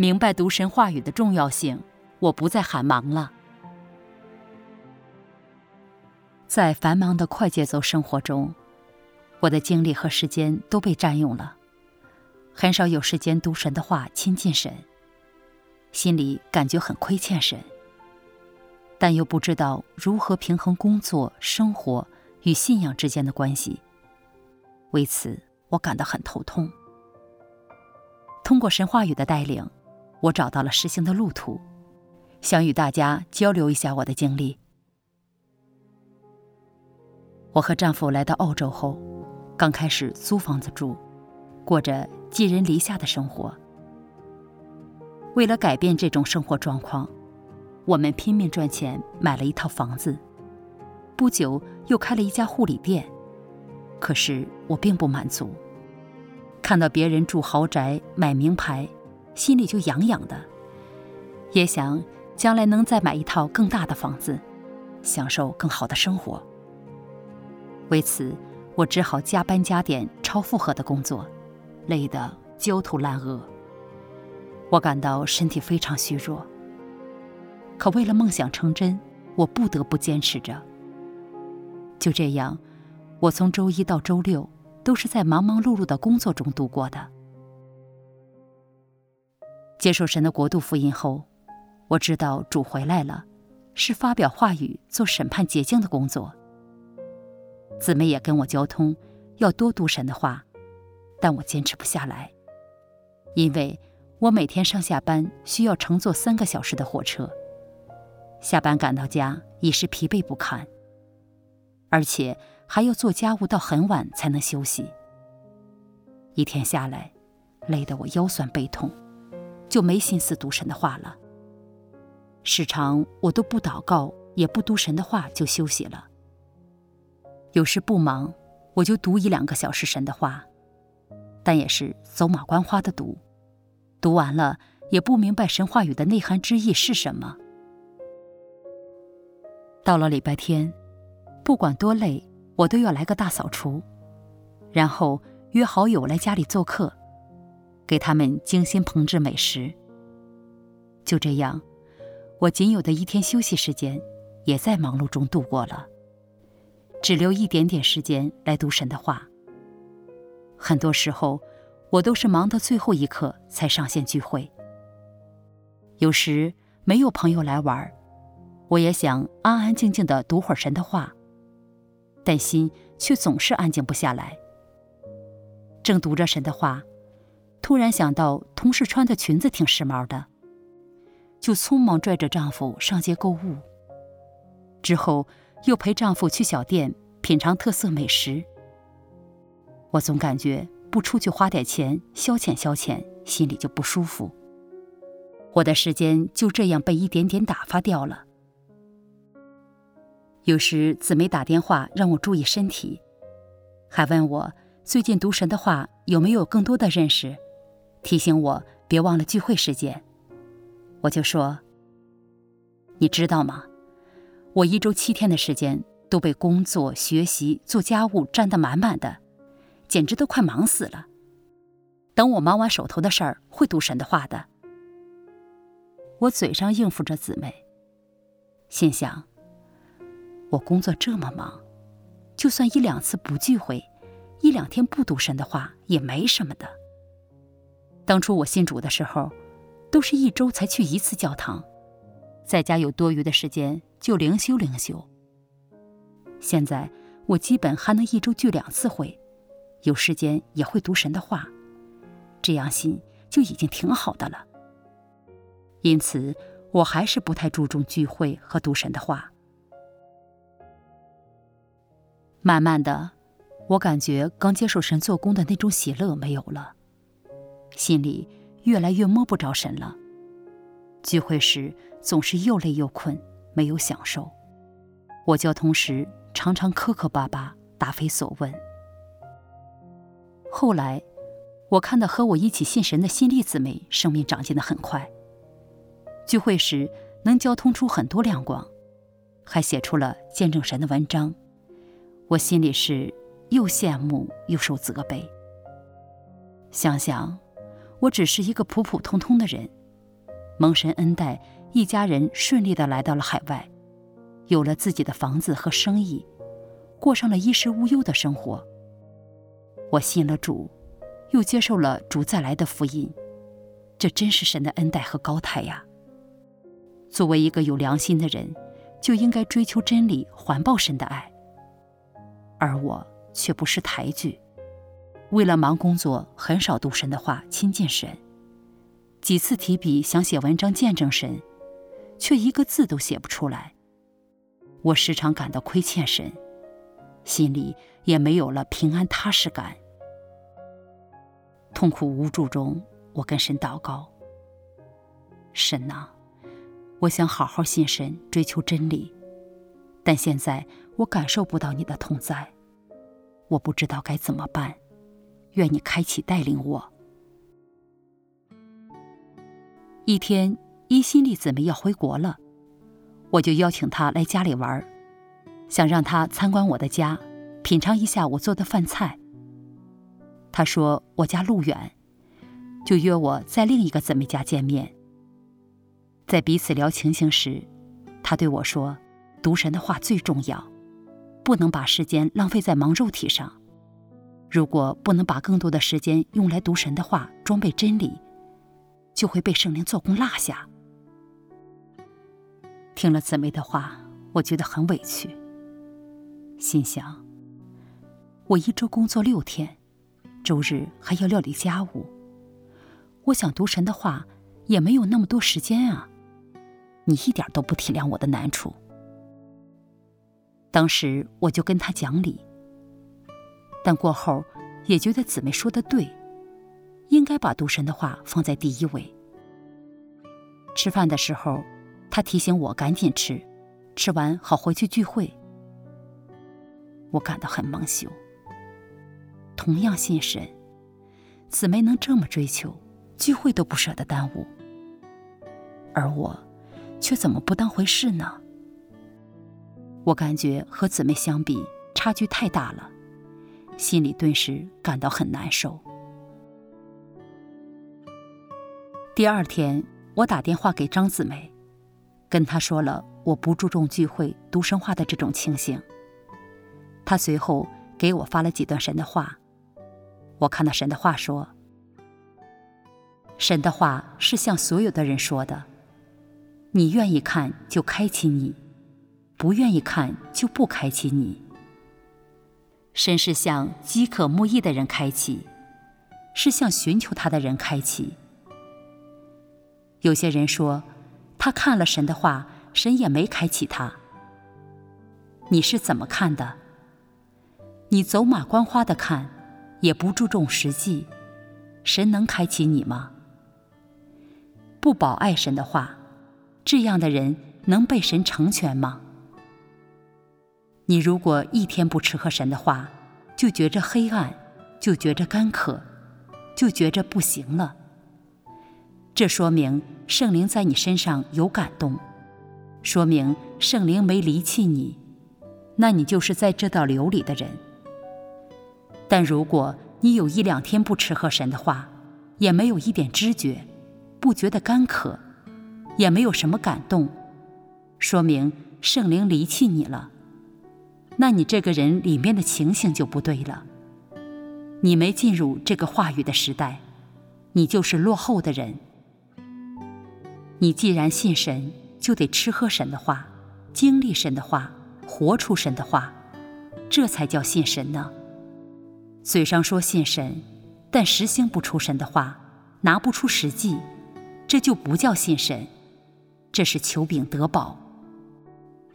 明白读神话语的重要性，我不再喊忙了。在繁忙的快节奏生活中，我的精力和时间都被占用了，很少有时间读神的话，亲近神。心里感觉很亏欠神，但又不知道如何平衡工作、生活与信仰之间的关系。为此，我感到很头痛。通过神话语的带领，我找到了实行的路途，想与大家交流一下我的经历。我和丈夫来到澳洲后，刚开始租房子住，过着寄人篱下的生活。为了改变这种生活状况，我们拼命赚钱买了一套房子，不久又开了一家护理店。可是我并不满足，看到别人住豪宅、买名牌，心里就痒痒的，也想将来能再买一套更大的房子，享受更好的生活。为此，我只好加班加点、超负荷的工作，累得焦头烂额。我感到身体非常虚弱。可为了梦想成真，我不得不坚持着。就这样，我从周一到周六都是在忙忙碌碌的工作中度过的。接受神的国度福音后，我知道主回来了，是发表话语、做审判洁净的工作。姊妹也跟我交通，要多读神的话，但我坚持不下来，因为我每天上下班需要乘坐三个小时的火车，下班赶到家已是疲惫不堪，而且还要做家务到很晚才能休息。一天下来，累得我腰酸背痛，就没心思读神的话了。时常我都不祷告，也不读神的话就休息了。有时不忙，我就读一两个小时神的话，但也是走马观花的读，读完了也不明白神话语的内涵之意是什么。到了礼拜天，不管多累，我都要来个大扫除，然后约好友来家里做客，给他们精心烹制美食。就这样，我仅有的一天休息时间，也在忙碌中度过了。只留一点点时间来读神的话。很多时候，我都是忙到最后一刻才上线聚会。有时没有朋友来玩，我也想安安静静的读会儿神的话，但心却总是安静不下来。正读着神的话，突然想到同事穿的裙子挺时髦的，就匆忙拽着丈夫上街购物。之后。又陪丈夫去小店品尝特色美食。我总感觉不出去花点钱消遣消遣，心里就不舒服。我的时间就这样被一点点打发掉了。有时姊妹打电话让我注意身体，还问我最近读神的话有没有更多的认识，提醒我别忘了聚会时间。我就说：“你知道吗？”我一周七天的时间都被工作、学习、做家务占得满满的，简直都快忙死了。等我忙完手头的事儿，会读神的话的。我嘴上应付着姊妹，心想：我工作这么忙，就算一两次不聚会，一两天不读神的话也没什么的。当初我信主的时候，都是一周才去一次教堂，在家有多余的时间。就灵修灵修。现在我基本还能一周聚两次会，有时间也会读神的话，这样心就已经挺好的了。因此，我还是不太注重聚会和读神的话。慢慢的，我感觉刚接受神做工的那种喜乐没有了，心里越来越摸不着神了。聚会时总是又累又困。没有享受，我交通时常常磕磕巴巴，答非所问。后来，我看到和我一起信神的新力姊妹生命长进的很快，聚会时能交通出很多亮光，还写出了见证神的文章，我心里是又羡慕又受责备。想想，我只是一个普普通通的人，蒙神恩待，一家人顺利的来到了海外，有了自己的房子和生意，过上了衣食无忧的生活。我信了主，又接受了主再来的福音，这真是神的恩待和高台呀！作为一个有良心的人，就应该追求真理，环抱神的爱。而我却不识抬举，为了忙工作，很少读神的话，亲近神。几次提笔想写文章见证神，却一个字都写不出来。我时常感到亏欠神，心里也没有了平安踏实感。痛苦无助中，我跟神祷告：“神呐、啊，我想好好信神，追求真理，但现在我感受不到你的同在，我不知道该怎么办。愿你开启带领我。”一天，伊心丽姊妹要回国了，我就邀请她来家里玩，想让她参观我的家，品尝一下我做的饭菜。他说：“我家路远，就约我在另一个姊妹家见面。”在彼此聊情形时，他对我说：“读神的话最重要，不能把时间浪费在忙肉体上。如果不能把更多的时间用来读神的话，装备真理，就会被圣灵做工落下。”听了姊妹的话，我觉得很委屈，心想：我一周工作六天。周日还要料理家务，我想读神的话，也没有那么多时间啊！你一点都不体谅我的难处。当时我就跟他讲理，但过后也觉得姊妹说的对，应该把读神的话放在第一位。吃饭的时候，他提醒我赶紧吃，吃完好回去聚会。我感到很蒙羞。同样信神，姊妹能这么追求，聚会都不舍得耽误，而我却怎么不当回事呢？我感觉和姊妹相比差距太大了，心里顿时感到很难受。第二天，我打电话给张姊妹，跟她说了我不注重聚会、读神话的这种情形。她随后给我发了几段神的话。我看到神的话说：“神的话是向所有的人说的，你愿意看就开启你，不愿意看就不开启你。神是向饥渴慕义的人开启，是向寻求他的人开启。有些人说，他看了神的话，神也没开启他。你是怎么看的？你走马观花的看。”也不注重实际，神能开启你吗？不保爱神的话，这样的人能被神成全吗？你如果一天不吃喝神的话，就觉着黑暗，就觉着干渴，就觉着不行了。这说明圣灵在你身上有感动，说明圣灵没离弃你，那你就是在这道流里的人。但如果你有一两天不吃喝神的话，也没有一点知觉，不觉得干渴，也没有什么感动，说明圣灵离弃你了。那你这个人里面的情形就不对了。你没进入这个话语的时代，你就是落后的人。你既然信神，就得吃喝神的话，经历神的话，活出神的话，这才叫信神呢。嘴上说信神，但实行不出神的话，拿不出实际，这就不叫信神，这是求饼得饱。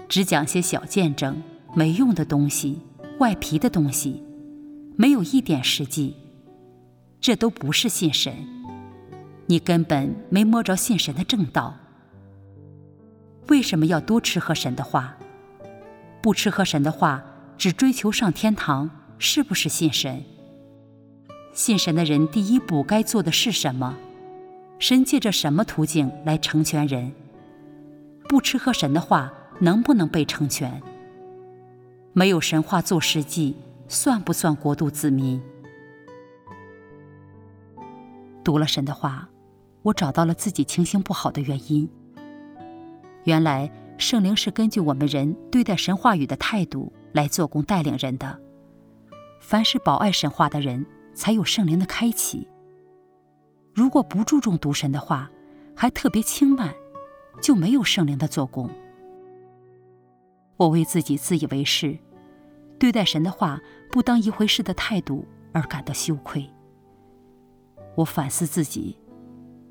只讲些小见证，没用的东西，外皮的东西，没有一点实际，这都不是信神。你根本没摸着信神的正道。为什么要多吃喝神的话？不吃喝神的话，只追求上天堂。是不是信神？信神的人第一步该做的是什么？神借着什么途径来成全人？不吃喝神的话，能不能被成全？没有神话做实际，算不算国度子民？读了神的话，我找到了自己情形不好的原因。原来圣灵是根据我们人对待神话语的态度来做工带领人的。凡是保爱神话的人，才有圣灵的开启。如果不注重读神的话，还特别轻慢，就没有圣灵的做工。我为自己自以为是，对待神的话不当一回事的态度而感到羞愧。我反思自己，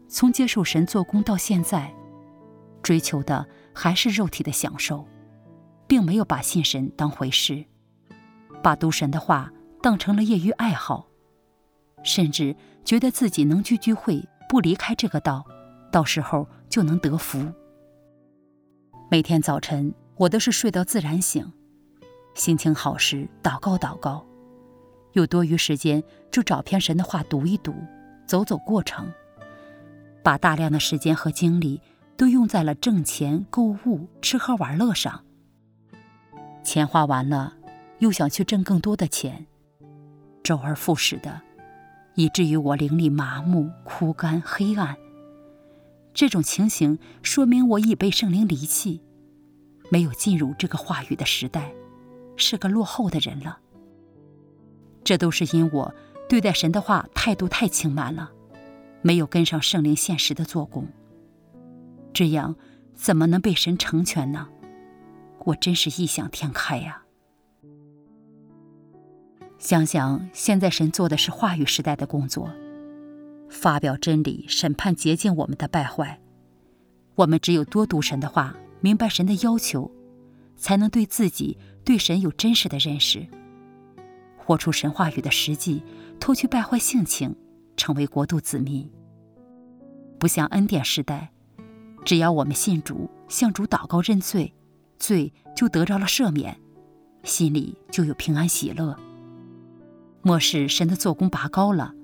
从接受神做工到现在，追求的还是肉体的享受，并没有把信神当回事，把读神的话当成了业余爱好，甚至觉得自己能聚聚会，不离开这个道，到时候就能得福。每天早晨，我都是睡到自然醒，心情好时祷告祷告，有多余时间就找篇神的话读一读，走走过程，把大量的时间和精力。都用在了挣钱、购物、吃喝玩乐上。钱花完了，又想去挣更多的钱，周而复始的，以至于我灵里麻木、枯干、黑暗。这种情形说明我已被圣灵离弃，没有进入这个话语的时代，是个落后的人了。这都是因我对待神的话态度太轻慢了，没有跟上圣灵现实的做工。这样怎么能被神成全呢？我真是异想天开呀！想想现在神做的是话语时代的工作，发表真理，审判洁净我们的败坏。我们只有多读神的话，明白神的要求，才能对自己、对神有真实的认识，活出神话语的实际，脱去败坏性情，成为国度子民。不像恩典时代。只要我们信主，向主祷告认罪，罪就得着了赦免，心里就有平安喜乐。末世神的做工拔高了，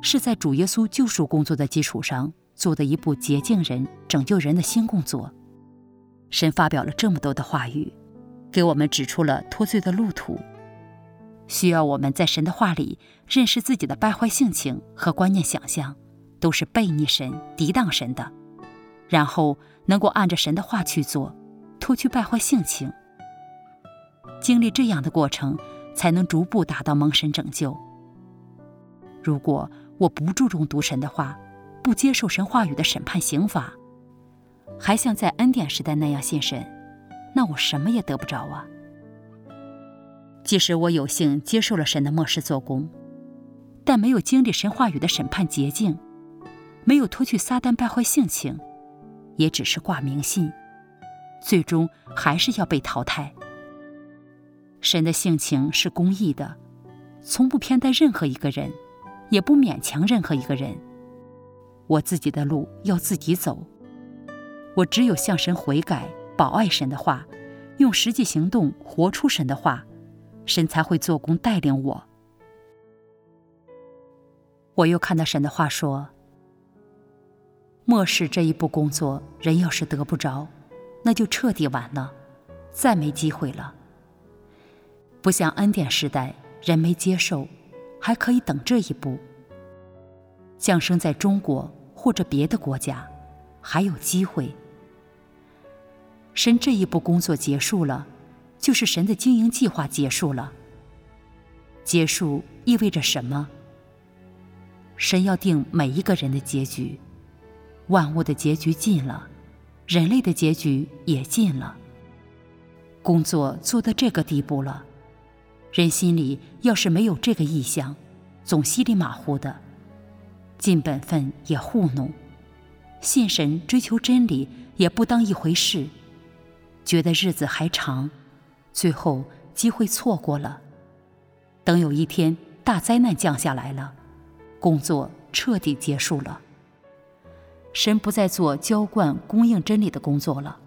是在主耶稣救赎工作的基础上做的一部洁净人、拯救人的新工作。神发表了这么多的话语，给我们指出了脱罪的路途，需要我们在神的话里认识自己的败坏性情和观念想象，都是悖逆神、抵挡神的。然后能够按着神的话去做，脱去败坏性情。经历这样的过程，才能逐步达到蒙神拯救。如果我不注重读神的话，不接受神话语的审判刑罚，还像在恩典时代那样信神，那我什么也得不着啊！即使我有幸接受了神的末世做工，但没有经历神话语的审判洁净，没有脱去撒旦败坏性情。也只是挂名信，最终还是要被淘汰。神的性情是公义的，从不偏待任何一个人，也不勉强任何一个人。我自己的路要自己走，我只有向神悔改，保爱神的话，用实际行动活出神的话，神才会做工带领我。我又看到神的话说。末世这一步工作，人要是得不着，那就彻底完了，再没机会了。不像恩典时代，人没接受，还可以等这一步。降生在中国或者别的国家，还有机会。神这一步工作结束了，就是神的经营计划结束了。结束意味着什么？神要定每一个人的结局。万物的结局尽了，人类的结局也尽了。工作做到这个地步了，人心里要是没有这个意向，总稀里马虎的，尽本分也糊弄，信神追求真理也不当一回事，觉得日子还长，最后机会错过了。等有一天大灾难降下来了，工作彻底结束了。神不再做浇灌、供应真理的工作了。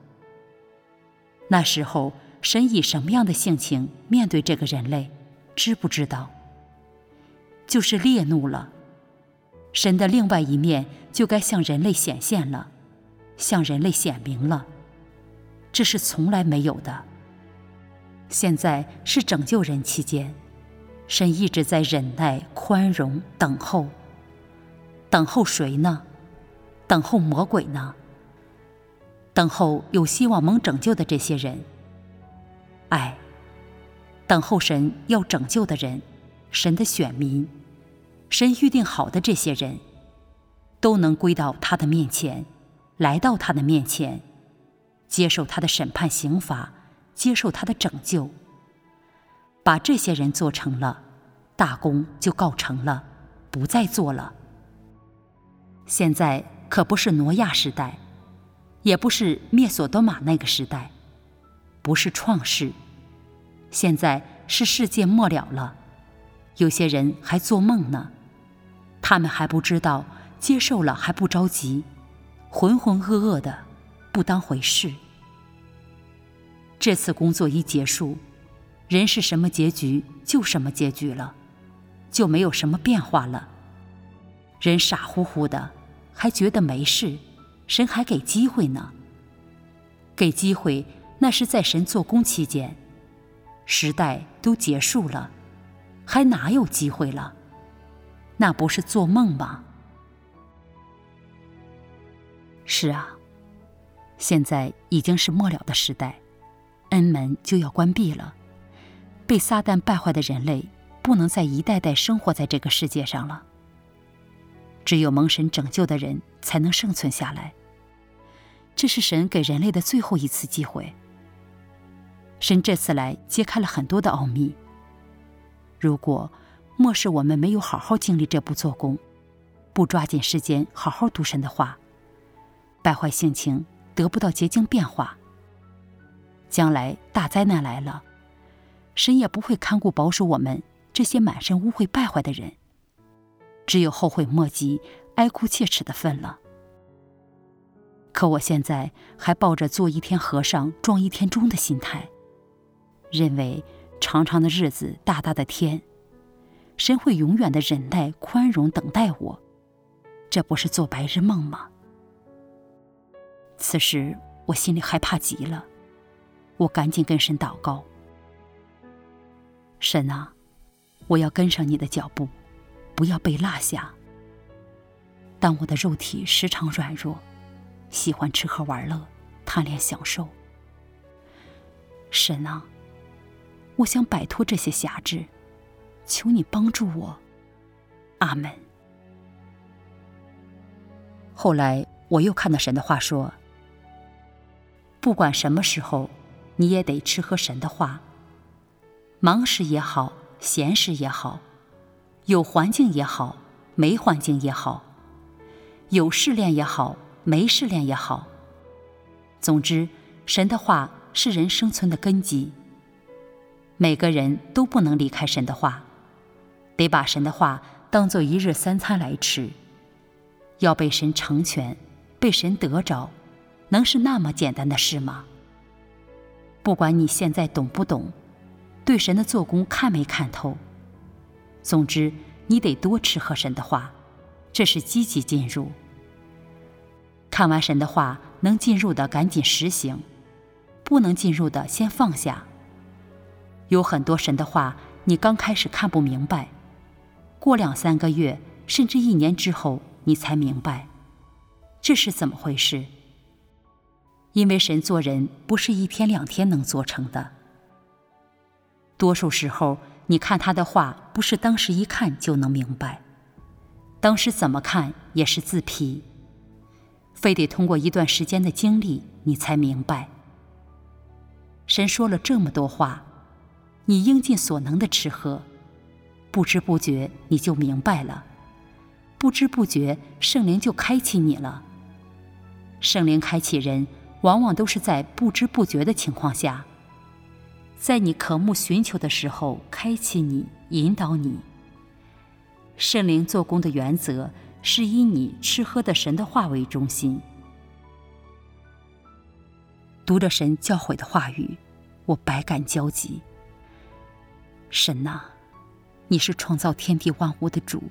那时候，神以什么样的性情面对这个人类，知不知道？就是烈怒了。神的另外一面就该向人类显现了，向人类显明了。这是从来没有的。现在是拯救人期间，神一直在忍耐、宽容、等候。等候谁呢？等候魔鬼呢？等候有希望蒙拯救的这些人。哎，等候神要拯救的人，神的选民，神预定好的这些人，都能归到他的面前，来到他的面前，接受他的审判刑罚，接受他的拯救。把这些人做成了，大功就告成了，不再做了。现在可不是挪亚时代，也不是灭所多玛那个时代，不是创世。现在是世界末了了，有些人还做梦呢，他们还不知道，接受了还不着急，浑浑噩噩的，不当回事。这次工作一结束，人是什么结局就什么结局了，就没有什么变化了。人傻乎乎的，还觉得没事，神还给机会呢。给机会，那是在神做工期间。时代都结束了，还哪有机会了？那不是做梦吗？是啊，现在已经是末了的时代，恩门就要关闭了。被撒旦败坏的人类，不能再一代代生活在这个世界上了。只有蒙神拯救的人，才能生存下来。这是神给人类的最后一次机会。神这次来揭开了很多的奥秘。如果末世我们没有好好经历这步做工，不抓紧时间好好读神的话，败坏性情得不到洁净变化，将来大灾难来了，神也不会看顾保守我们这些满身污秽败坏的人，只有后悔莫及、哀哭切齿的份了。可我现在还抱着做一天和尚撞一天钟的心态。认为长长的日子，大大的天，神会永远的忍耐、宽容等待我，这不是做白日梦吗？此时我心里害怕极了，我赶紧跟神祷告：神啊，我要跟上你的脚步，不要被落下。但我的肉体时常软弱，喜欢吃喝玩乐，贪恋享受。神啊！我想摆脱这些辖制，求你帮助我，阿门。后来我又看到神的话说：不管什么时候，你也得吃喝神的话。忙时也好，闲时也好，有环境也好，没环境也好，有试炼也好，没试炼也好。总之，神的话是人生存的根基。每个人都不能离开神的话，得把神的话当做一日三餐来吃。要被神成全，被神得着，能是那么简单的事吗？不管你现在懂不懂，对神的做工看没看透，总之你得多吃喝神的话，这是积极进入。看完神的话，能进入的赶紧实行，不能进入的先放下。有很多神的话，你刚开始看不明白，过两三个月，甚至一年之后，你才明白，这是怎么回事？因为神做人不是一天两天能做成的。多数时候，你看他的话，不是当时一看就能明白，当时怎么看也是自批，非得通过一段时间的经历，你才明白。神说了这么多话。你应尽所能的吃喝，不知不觉你就明白了，不知不觉圣灵就开启你了。圣灵开启人，往往都是在不知不觉的情况下，在你渴慕寻求的时候开启你、引导你。圣灵做工的原则是以你吃喝的神的话为中心，读着神教诲的话语，我百感交集。神呐，你是创造天地万物的主。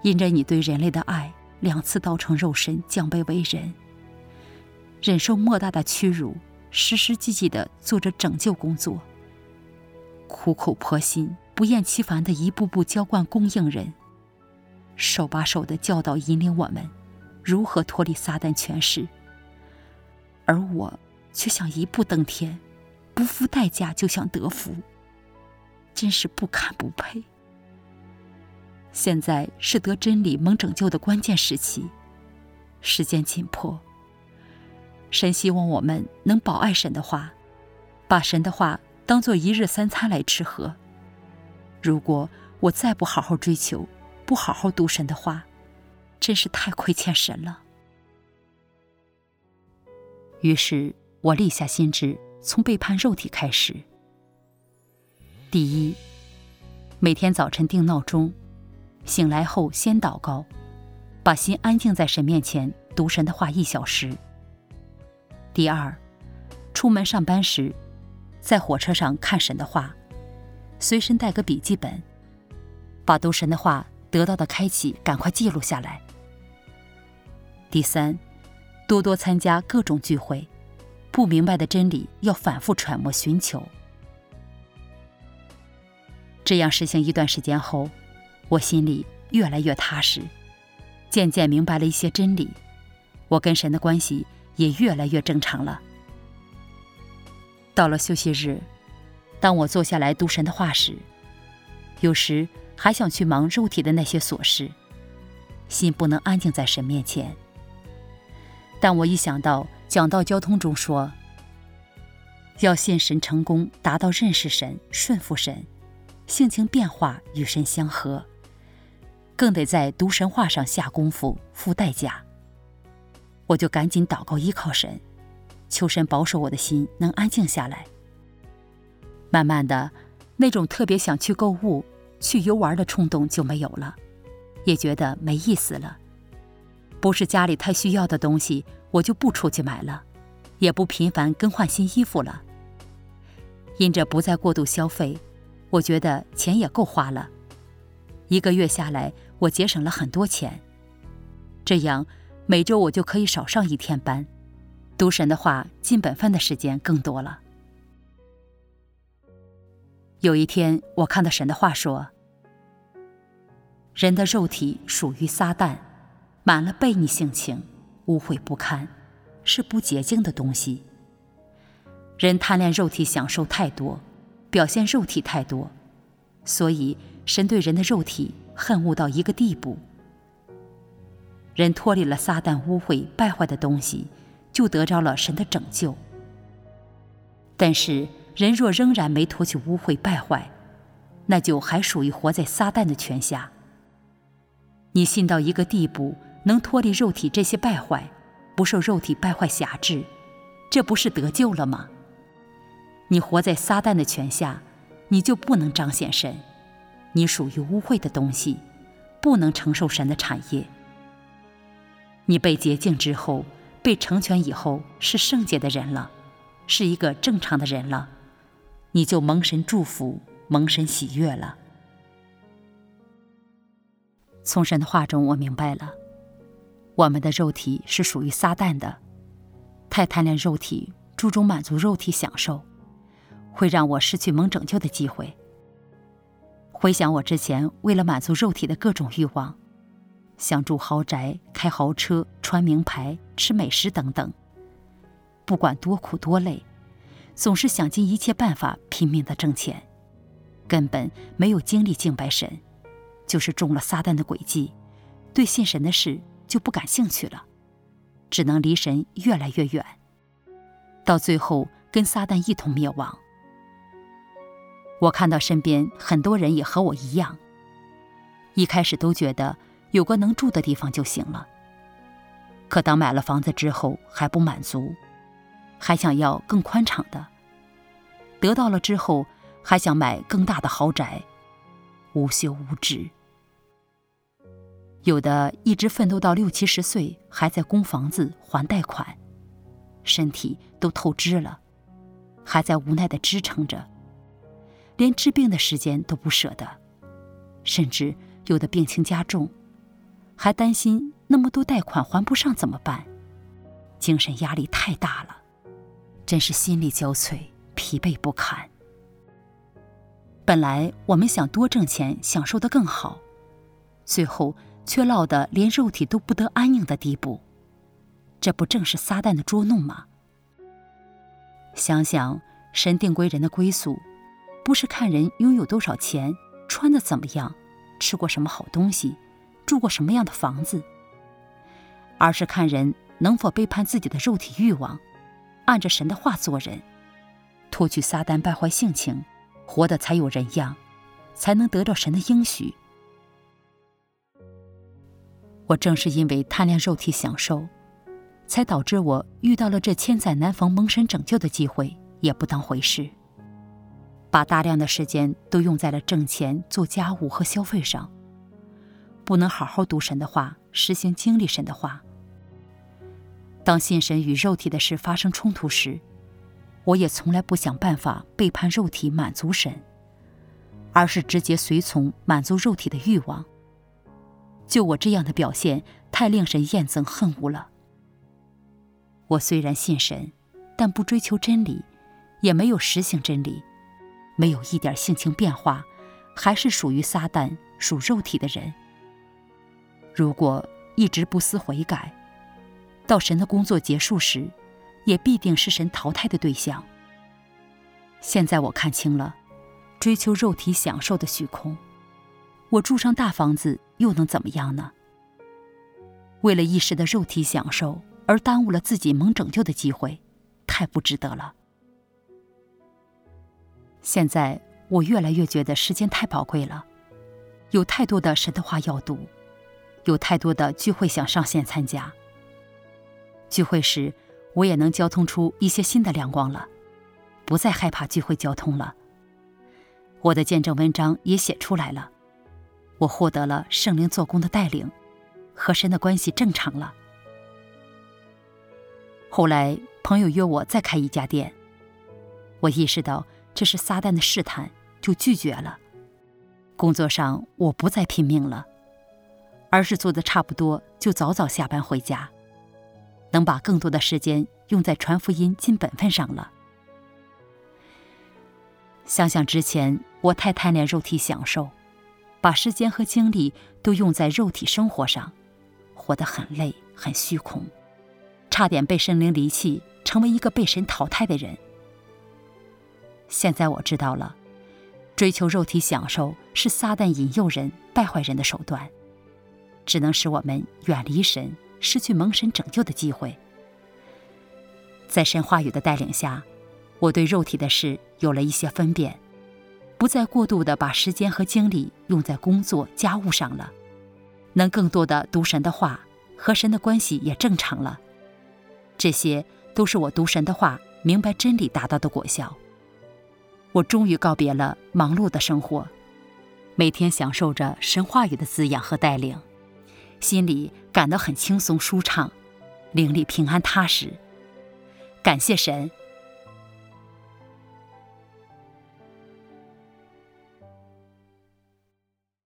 因着你对人类的爱，两次道成肉身，降卑为人，忍受莫大的屈辱，实实际际的做着拯救工作，苦口婆心、不厌其烦的一步步浇灌供应人，手把手的教导引领我们，如何脱离撒旦权势，而我却想一步登天，不付代价就想得福，真是不堪不配。现在是得真理蒙拯救的关键时期，时间紧迫。神希望我们能保爱神的话，把神的话当做一日三餐来吃喝。如果我再不好好追求，不好好读神的话，真是太亏欠神了。于是我立下心志，从背叛肉体开始。第一，每天早晨定闹钟。醒来后先祷告，把心安静在神面前读神的话一小时。第二，出门上班时，在火车上看神的话，随身带个笔记本，把读神的话得到的开启赶快记录下来。第三，多多参加各种聚会，不明白的真理要反复揣摩寻求。这样实行一段时间后。我心里越来越踏实，渐渐明白了一些真理，我跟神的关系也越来越正常了。到了休息日，当我坐下来读神的话时，有时还想去忙肉体的那些琐事，心不能安静在神面前。但我一想到讲道交通中说，要信神成功，达到认识神、顺服神，性情变化与神相合。更得在读神话上下功夫，付代价。我就赶紧祷告依靠神，求神保守我的心能安静下来。慢慢的，那种特别想去购物、去游玩的冲动就没有了，也觉得没意思了。不是家里太需要的东西，我就不出去买了，也不频繁更换新衣服了。因着不再过度消费，我觉得钱也够花了。一个月下来，我节省了很多钱。这样，每周我就可以少上一天班，读神的话、尽本分的时间更多了。有一天，我看到神的话说：“人的肉体属于撒旦，满了悖逆性情，污秽不堪，是不洁净的东西。人贪恋肉体享受太多，表现肉体太多，所以。”神对人的肉体恨恶到一个地步，人脱离了撒旦污秽败坏的东西，就得着了神的拯救。但是人若仍然没脱去污秽败坏，那就还属于活在撒旦的权下。你信到一个地步，能脱离肉体这些败坏，不受肉体败坏辖制，这不是得救了吗？你活在撒旦的权下，你就不能彰显神。你属于污秽的东西，不能承受神的产业。你被洁净之后，被成全以后，是圣洁的人了，是一个正常的人了，你就蒙神祝福，蒙神喜悦了。从神的话中，我明白了，我们的肉体是属于撒旦的，太贪恋肉体，注重满足肉体享受，会让我失去蒙拯救的机会。回想我之前为了满足肉体的各种欲望，想住豪宅、开豪车、穿名牌、吃美食等等，不管多苦多累，总是想尽一切办法拼命的挣钱，根本没有精力敬拜神，就是中了撒旦的诡计，对信神的事就不感兴趣了，只能离神越来越远，到最后跟撒旦一同灭亡。我看到身边很多人也和我一样，一开始都觉得有个能住的地方就行了。可当买了房子之后还不满足，还想要更宽敞的；得到了之后还想买更大的豪宅，无休无止。有的一直奋斗到六七十岁还在供房子还贷款，身体都透支了，还在无奈的支撑着。连治病的时间都不舍得，甚至有的病情加重，还担心那么多贷款还不上怎么办？精神压力太大了，真是心力交瘁，疲惫不堪。本来我们想多挣钱，享受得更好，最后却落得连肉体都不得安宁的地步，这不正是撒旦的捉弄吗？想想神定归人的归宿，不是看人拥有多少钱，穿的怎么样，吃过什么好东西，住过什么样的房子，而是看人能否背叛自己的肉体欲望，按着神的话做人，脱去撒旦败坏性情，活得才有人样，才能得到神的应许。我正是因为贪恋肉体享受，才导致我遇到了这千载难逢蒙神拯救的机会，也不当回事，把大量的时间都用在了挣钱、做家务和消费上，不能好好读神的话，实行经历神的话。当信神与肉体的事发生冲突时，我也从来不想办法背叛肉体满足神，而是直接随从满足肉体的欲望。就我这样的表现，太令神厌憎恨恶了。我虽然信神，但不追求真理，也没有实行真理，没有一点性情变化，还是属于撒旦、属肉体的人。如果一直不思悔改，到神的工作结束时，也必定是神淘汰的对象。现在我看清了，追求肉体享受的虚空。我住上大房子又能怎么样呢？为了一时的肉体享受而耽误了自己蒙拯救的机会，太不值得了。现在我越来越觉得时间太宝贵了，有太多的神的话要读，有太多的聚会想上线参加。聚会时，我也能交通出一些新的亮光了，不再害怕聚会交通了。我的见证文章也写出来了。我获得了圣灵做工的带领，和神的关系正常了。后来朋友约我再开一家店，我意识到这是撒旦的试探，就拒绝了。工作上我不再拼命了，而是做得差不多就早早下班回家，能把更多的时间用在传福音尽本分上了。想想之前，我太贪恋肉体享受。把时间和精力都用在肉体生活上，活得很累，很虚空，差点被神灵离弃，成为一个被神淘汰的人。现在我知道了，追求肉体享受是撒旦引诱人、败坏人的手段，只能使我们远离神，失去蒙神拯救的机会。在神话语的带领下，我对肉体的事有了一些分辨。不再过度的把时间和精力用在工作家务上了，能更多的读神的话，和神的关系也正常了。这些都是我读神的话、明白真理达到的果效。我终于告别了忙碌的生活，每天享受着神话语的滋养和带领，心里感到很轻松舒畅，灵里平安踏实。感谢神。